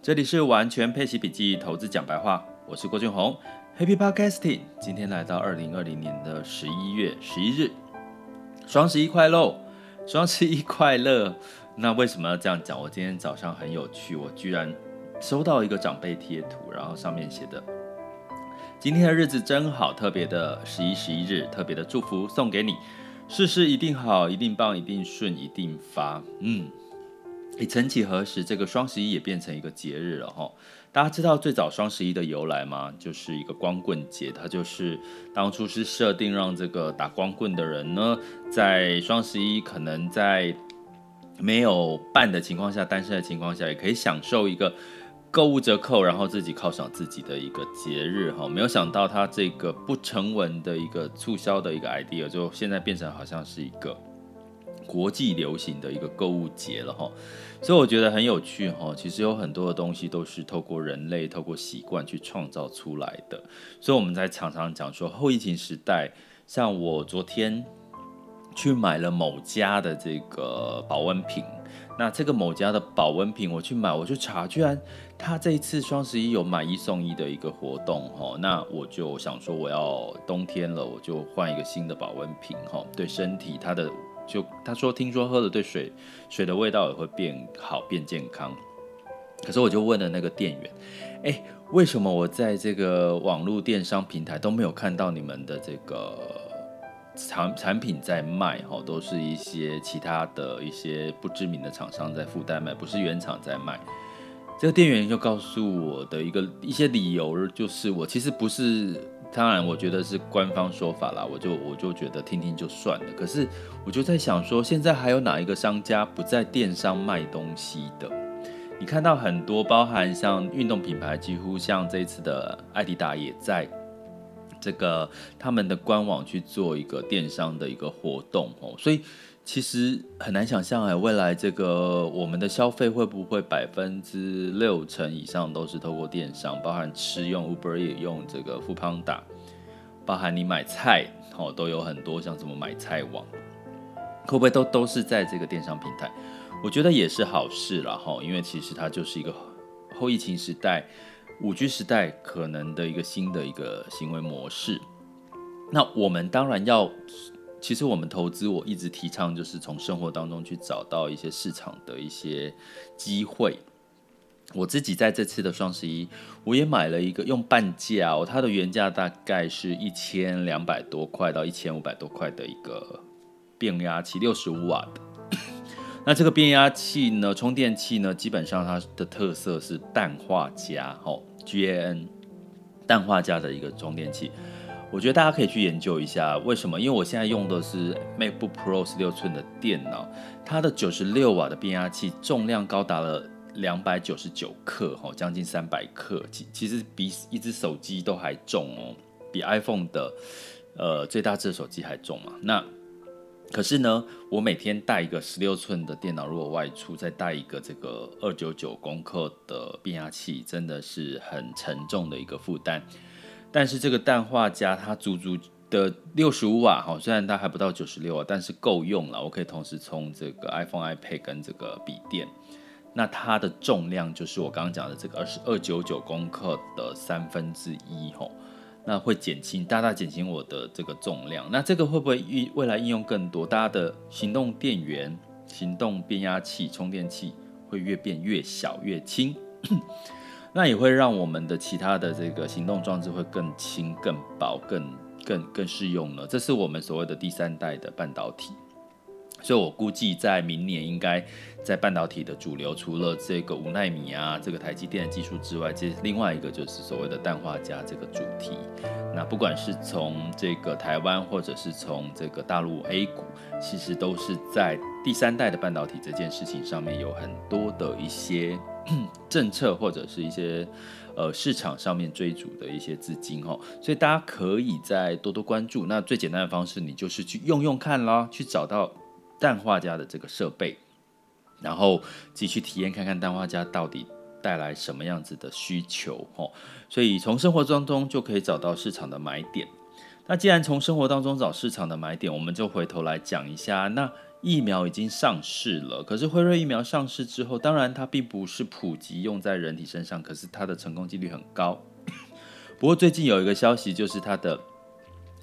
这里是完全配息笔记投资讲白话，我是郭俊宏，Happy Podcasting。今天来到二零二零年的十一月十一日，双十一快乐，双十一快乐。那为什么要这样讲？我今天早上很有趣，我居然收到一个长辈贴图，然后上面写的：“今天的日子真好，特别的十一十一日，特别的祝福送给你，事事一定好，一定棒，一定顺，一定发。”嗯。你曾几何时，这个双十一也变成一个节日了哈？大家知道最早双十一的由来吗？就是一个光棍节，它就是当初是设定让这个打光棍的人呢，在双十一可能在没有伴的情况下，单身的情况下，也可以享受一个购物折扣，然后自己犒赏自己的一个节日哈。没有想到它这个不成文的一个促销的一个 idea，就现在变成好像是一个。国际流行的一个购物节了哈，所以我觉得很有趣哈。其实有很多的东西都是透过人类、透过习惯去创造出来的。所以我们在常常讲说后疫情时代，像我昨天去买了某家的这个保温瓶，那这个某家的保温瓶我去买，我就查，居然他这一次双十一有买一送一的一个活动哈，那我就想说我要冬天了，我就换一个新的保温瓶哈，对身体它的。就他说，听说喝了对水水的味道也会变好变健康。可是我就问了那个店员，哎，为什么我在这个网络电商平台都没有看到你们的这个产产品在卖？哈，都是一些其他的一些不知名的厂商在附带卖，不是原厂在卖。这个店员就告诉我的一个一些理由，就是我其实不是。当然，我觉得是官方说法啦，我就我就觉得听听就算了。可是我就在想说，现在还有哪一个商家不在电商卖东西的？你看到很多，包含像运动品牌，几乎像这一次的艾迪达也在这个他们的官网去做一个电商的一个活动哦，所以。其实很难想象哎，未来这个我们的消费会不会百分之六成以上都是透过电商，包含吃用 Uber 也用这个 Foodpanda，包含你买菜哦都有很多像什么买菜网，会不会都都是在这个电商平台？我觉得也是好事了哈，因为其实它就是一个后疫情时代、五 G 时代可能的一个新的一个行为模式。那我们当然要。其实我们投资，我一直提倡就是从生活当中去找到一些市场的一些机会。我自己在这次的双十一，我也买了一个用半价哦，它的原价大概是一千两百多块到一千五百多块的一个变压器，六十五瓦的。那这个变压器呢，充电器呢，基本上它的特色是氮化镓，哦，GaN，氮化镓的一个充电器。我觉得大家可以去研究一下为什么？因为我现在用的是 MacBook Pro 十六寸的电脑，它的九十六瓦的变压器重量高达了两百九十九克，哈，将近三百克，其其实比一只手机都还重哦，比 iPhone 的呃最大只手机还重嘛。那可是呢，我每天带一个十六寸的电脑，如果外出再带一个这个二九九公克的变压器，真的是很沉重的一个负担。但是这个氮化镓它足足的六十五瓦哈，虽然它还不到九十六瓦，但是够用了。我可以同时充这个 iPhone、iPad 跟这个笔电。那它的重量就是我刚刚讲的这个二十二九九公克的三分之一吼，那会减轻大大减轻我的这个重量。那这个会不会未未来应用更多？大家的行动电源、行动变压器、充电器会越变越小越轻。那也会让我们的其他的这个行动装置会更轻、更薄、更更更适用了。这是我们所谓的第三代的半导体。所以我估计在明年应该在半导体的主流，除了这个五纳米啊，这个台积电的技术之外，其实另外一个就是所谓的氮化镓这个主题。那不管是从这个台湾，或者是从这个大陆 A 股，其实都是在第三代的半导体这件事情上面有很多的一些 政策，或者是一些呃市场上面追逐的一些资金哦。所以大家可以再多多关注。那最简单的方式，你就是去用用看啦，去找到。氮化镓的这个设备，然后自己去体验看看氮化镓到底带来什么样子的需求哦。所以从生活当中就可以找到市场的买点。那既然从生活当中找市场的买点，我们就回头来讲一下，那疫苗已经上市了。可是辉瑞疫苗上市之后，当然它并不是普及用在人体身上，可是它的成功几率很高。不过最近有一个消息，就是它的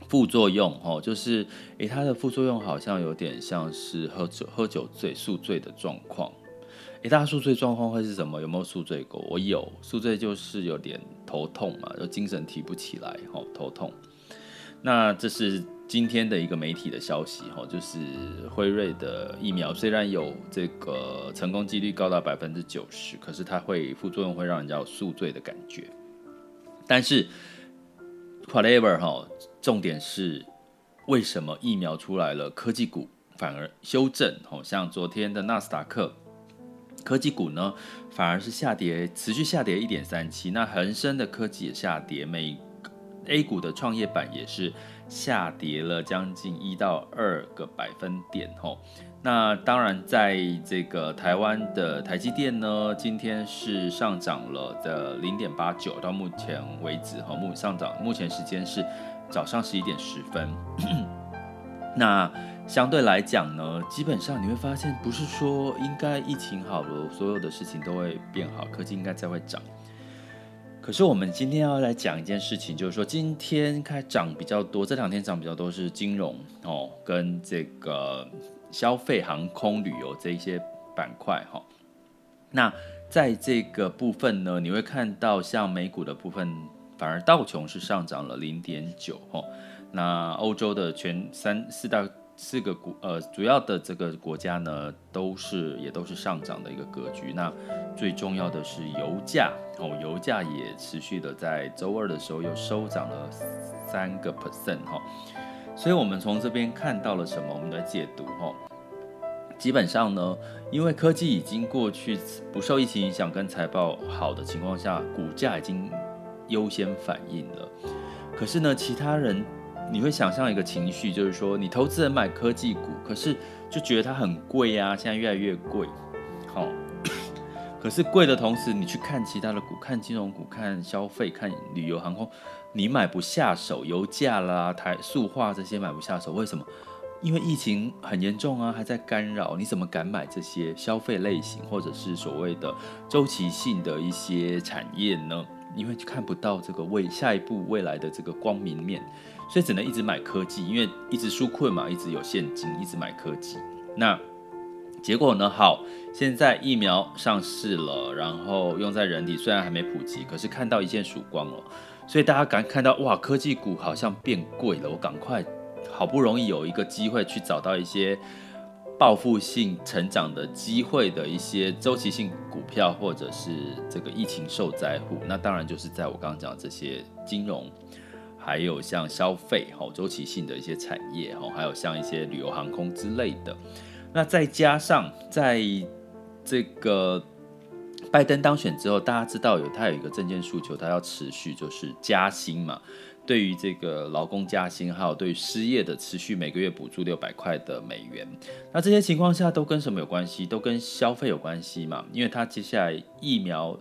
副作用，哦，就是诶，它的副作用好像有点像是喝酒喝酒醉宿醉的状况。诶，大家宿醉状况会是什么？有没有宿醉过？我有，宿醉就是有点头痛嘛，就精神提不起来，哦，头痛。那这是今天的一个媒体的消息，哦，就是辉瑞的疫苗虽然有这个成功几率高达百分之九十，可是它会副作用会让人家有宿醉的感觉。但是，whatever 哈，重点是为什么疫苗出来了，科技股反而修正？好像昨天的纳斯达克科技股呢，反而是下跌，持续下跌一点三七。那恒生的科技也下跌，美 A 股的创业板也是下跌了将近一到二个百分点。吼。那当然，在这个台湾的台积电呢，今天是上涨了的零点八九，到目前为止哈，目上涨，目前时间是早上十一点十分。那相对来讲呢，基本上你会发现，不是说应该疫情好了，所有的事情都会变好，科技应该才会涨。可是我们今天要来讲一件事情，就是说今天开涨比较多，这两天涨比较多是金融哦，跟这个。消费、航空、旅游这一些板块哈，那在这个部分呢，你会看到像美股的部分，反而道琼是上涨了零点九哈。那欧洲的全三四大四个股呃主要的这个国家呢，都是也都是上涨的一个格局。那最重要的是油价哦，油价也持续的在周二的时候又收涨了三个 percent 哈。所以，我们从这边看到了什么？我们的解读，哦，基本上呢，因为科技已经过去，不受疫情影响，跟财报好的情况下，股价已经优先反应了。可是呢，其他人你会想象一个情绪，就是说，你投资人买科技股，可是就觉得它很贵啊，现在越来越贵，好。可是贵的同时，你去看其他的股，看金融股，看消费，看旅游航空。你买不下手，油价啦、台塑化这些买不下手，为什么？因为疫情很严重啊，还在干扰，你怎么敢买这些消费类型或者是所谓的周期性的一些产业呢？因为看不到这个未下一步未来的这个光明面，所以只能一直买科技，因为一直纾困嘛，一直有现金，一直买科技。那结果呢？好，现在疫苗上市了，然后用在人体，虽然还没普及，可是看到一线曙光了。所以大家赶看到哇，科技股好像变贵了，我赶快，好不容易有一个机会去找到一些报复性成长的机会的一些周期性股票，或者是这个疫情受灾户，那当然就是在我刚刚讲的这些金融，还有像消费哈周期性的一些产业哈，还有像一些旅游航空之类的，那再加上在这个。拜登当选之后，大家知道有他有一个政见诉求，他要持续就是加薪嘛。对于这个劳工加薪，还有对于失业的持续每个月补助六百块的美元。那这些情况下都跟什么有关系？都跟消费有关系嘛。因为他接下来疫苗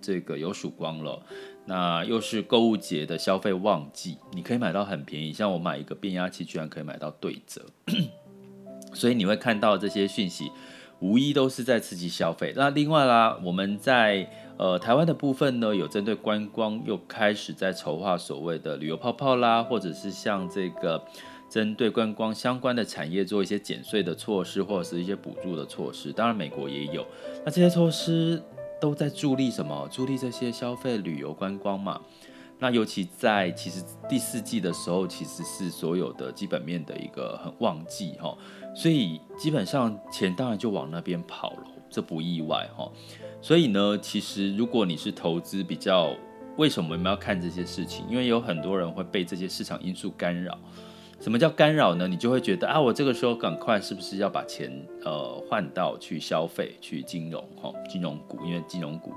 这个有曙光了，那又是购物节的消费旺季，你可以买到很便宜。像我买一个变压器，居然可以买到对折。所以你会看到这些讯息。无疑都是在刺激消费。那另外啦，我们在呃台湾的部分呢，有针对观光又开始在筹划所谓的旅游泡泡啦，或者是像这个针对观光相关的产业做一些减税的措施，或者是一些补助的措施。当然，美国也有。那这些措施都在助力什么？助力这些消费、旅游、观光嘛。那尤其在其实第四季的时候，其实是所有的基本面的一个很旺季哈。所以基本上钱当然就往那边跑了，这不意外哈。所以呢，其实如果你是投资比较，为什么我们要看这些事情？因为有很多人会被这些市场因素干扰。什么叫干扰呢？你就会觉得啊，我这个时候赶快是不是要把钱呃换到去消费、去金融哈，金融股，因为金融股。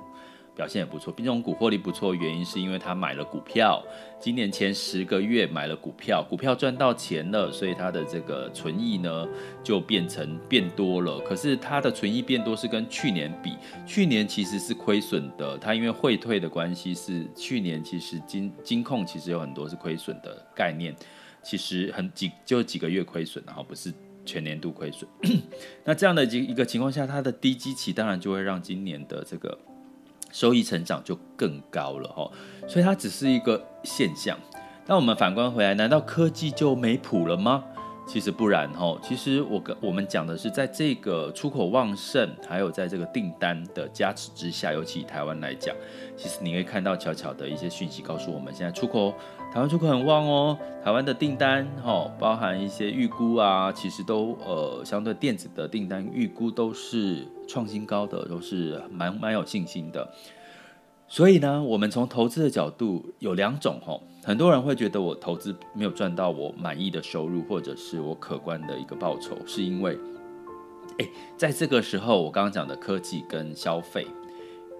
表现也不错，金融股获利不错，原因是因为他买了股票，今年前十个月买了股票，股票赚到钱了，所以他的这个存益呢就变成变多了。可是他的存益变多是跟去年比，去年其实是亏损的，他因为汇退的关系是去年其实金金控其实有很多是亏损的概念，其实很几就几个月亏损，然后不是全年度亏损。那这样的一个情况下，它的低基期当然就会让今年的这个收益成长就更高了哈。所以它只是一个现象。那我们反观回来，难道科技就没谱了吗？其实不然哦，其实我跟我们讲的是，在这个出口旺盛，还有在这个订单的加持之下，尤其台湾来讲，其实你可以看到巧巧的一些讯息，告诉我们现在出口，台湾出口很旺哦，台湾的订单哦，包含一些预估啊，其实都呃相对电子的订单预估都是创新高的，都是蛮蛮有信心的。所以呢，我们从投资的角度有两种吼，很多人会觉得我投资没有赚到我满意的收入，或者是我可观的一个报酬，是因为，诶，在这个时候我刚刚讲的科技跟消费，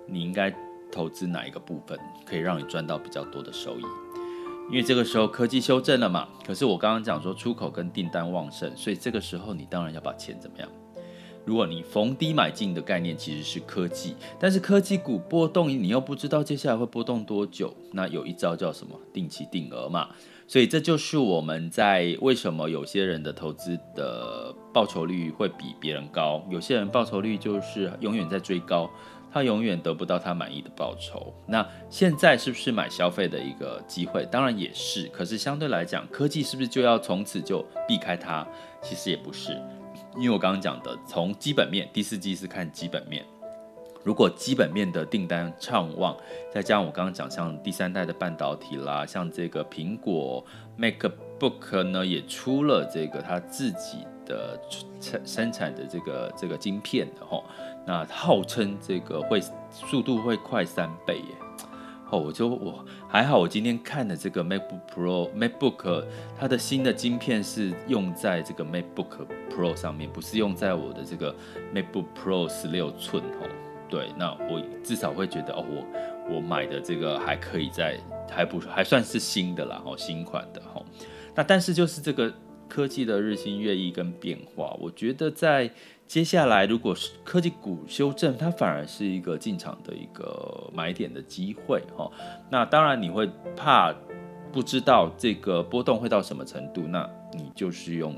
你应该投资哪一个部分可以让你赚到比较多的收益？因为这个时候科技修正了嘛，可是我刚刚讲说出口跟订单旺盛，所以这个时候你当然要把钱怎么样？如果你逢低买进的概念其实是科技，但是科技股波动，你又不知道接下来会波动多久，那有一招叫什么？定期定额嘛。所以这就是我们在为什么有些人的投资的报酬率会比别人高，有些人报酬率就是永远在追高，他永远得不到他满意的报酬。那现在是不是买消费的一个机会？当然也是，可是相对来讲，科技是不是就要从此就避开它？其实也不是。因为我刚刚讲的，从基本面，第四季是看基本面。如果基本面的订单畅旺，再加上我刚刚讲像第三代的半导体啦，像这个苹果 MacBook 呢，也出了这个它自己的生生产的这个这个晶片的齁，那号称这个会速度会快三倍耶。哦，我就我还好，我今天看的这个 MacBook Pro，MacBook 它的新的晶片是用在这个 MacBook Pro 上面，不是用在我的这个 MacBook Pro 十六寸哦。对，那我至少会觉得哦，我我买的这个还可以在，还不还算是新的啦，哦，新款的哈。那但是就是这个科技的日新月异跟变化，我觉得在。接下来，如果是科技股修正，它反而是一个进场的一个买点的机会哈。那当然你会怕不知道这个波动会到什么程度，那你就是用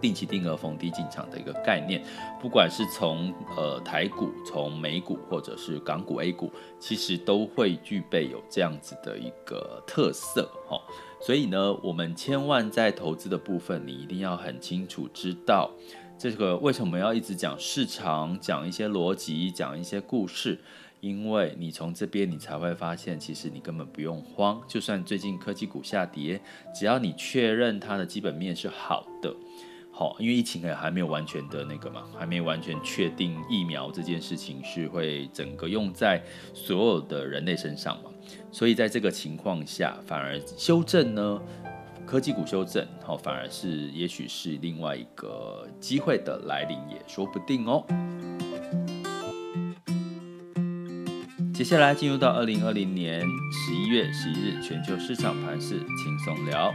定期定额逢低进场的一个概念。不管是从呃台股、从美股或者是港股 A 股，其实都会具备有这样子的一个特色哈。所以呢，我们千万在投资的部分，你一定要很清楚知道。这个为什么要一直讲市场，讲一些逻辑，讲一些故事？因为你从这边你才会发现，其实你根本不用慌。就算最近科技股下跌，只要你确认它的基本面是好的，好，因为疫情也还没有完全的那个嘛，还没完全确定疫苗这件事情是会整个用在所有的人类身上嘛，所以在这个情况下，反而修正呢。科技股修正，好，反而是也许是另外一个机会的来临，也说不定哦。接下来进入到二零二零年十一月十一日全球市场盘势轻松聊。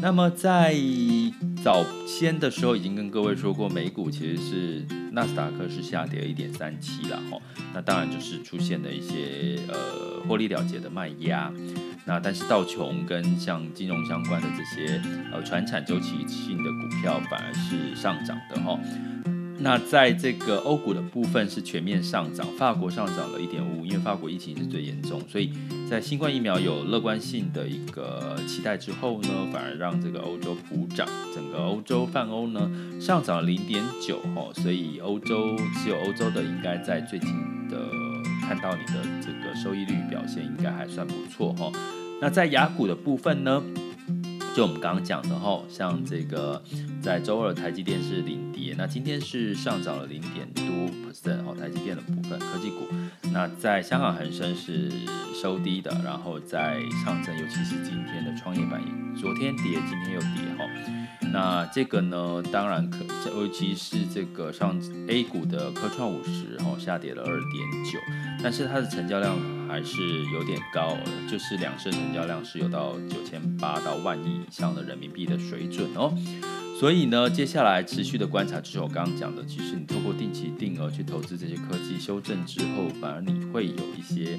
那么在早先的时候已经跟各位说过，美股其实是纳斯达克是下跌了一点三七了哈，那当然就是出现了一些呃获利了结的卖压，那但是道琼跟像金融相关的这些呃传产周期性的股票反而是上涨的哈。那在这个欧股的部分是全面上涨，法国上涨了一点五，因为法国疫情是最严重，所以在新冠疫苗有乐观性的一个期待之后呢，反而让这个欧洲普涨，整个欧洲泛欧呢上涨了零点九哈，所以欧洲只有欧洲的应该在最近的看到你的这个收益率表现应该还算不错哈。那在雅股的部分呢？就我们刚刚讲的哈，像这个在周二台积电是领跌，那今天是上涨了零点多 percent 哈，台积电的部分科技股。那在香港恒生是收低的，然后在上证，尤其是今天的创业板，昨天跌，今天又跌哈。那这个呢，当然可，尤其是这个上 A 股的科创五十哈，下跌了二点九，但是它的成交量。还是有点高，就是两市成交量是有到九千八到万亿以上的人民币的水准哦。所以呢，接下来持续的观察，就是我刚刚讲的，其实你透过定期定额去投资这些科技修正之后，反而你会有一些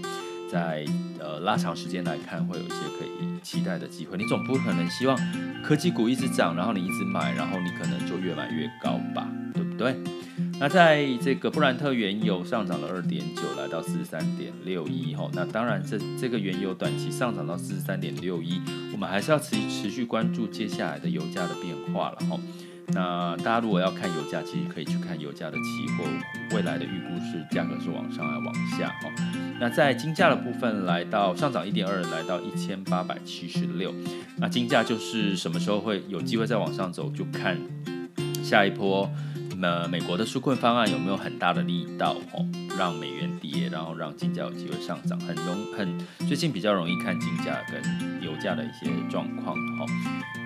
在呃拉长时间来看，会有一些可以期待的机会。你总不可能希望科技股一直涨，然后你一直买，然后你可能就越买越高吧，对不对？那在这个布兰特原油上涨了二点九，来到四十三点六一吼。那当然这这个原油短期上涨到四十三点六一，我们还是要持持续关注接下来的油价的变化了吼。那大家如果要看油价，其实可以去看油价的期货，未来的预估是价格是往上还是往下哈。那在金价的部分，来到上涨一点二，来到一千八百七十六。那金价就是什么时候会有机会再往上走，就看下一波。那美国的纾困方案有没有很大的力道哦，让美元跌，然后让金价有机会上涨？很容很最近比较容易看金价跟油价的一些状况哈。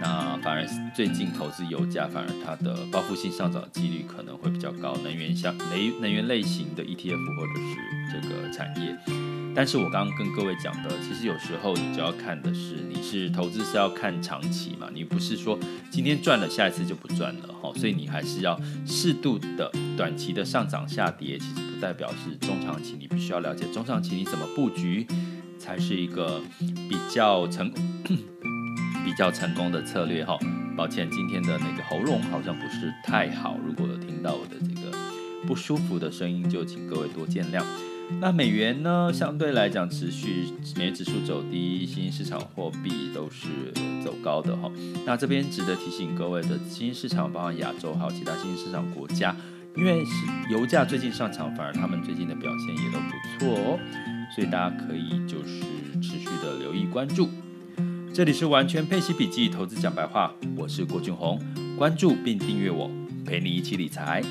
那反而最近投资油价，反而它的报复性上涨的几率可能会比较高。能源像能能源类型的 ETF 或者是这个产业。但是我刚刚跟各位讲的，其实有时候你就要看的是，你是投资是要看长期嘛，你不是说今天赚了，下一次就不赚了哈，所以你还是要适度的短期的上涨下跌，其实不代表是中长期，你必须要了解中长期你怎么布局才是一个比较成 比较成功的策略哈。抱歉，今天的那个喉咙好像不是太好，如果有听到我的这个不舒服的声音，就请各位多见谅。那美元呢，相对来讲持续美元指数走低，新兴市场货币都是走高的哈。那这边值得提醒各位的，新兴市场包括亚洲还有其他新兴市场国家，因为是油价最近上涨，反而他们最近的表现也都不错哦，所以大家可以就是持续的留意关注。这里是完全配息笔记投资讲白话，我是郭俊宏，关注并订阅我，陪你一起理财。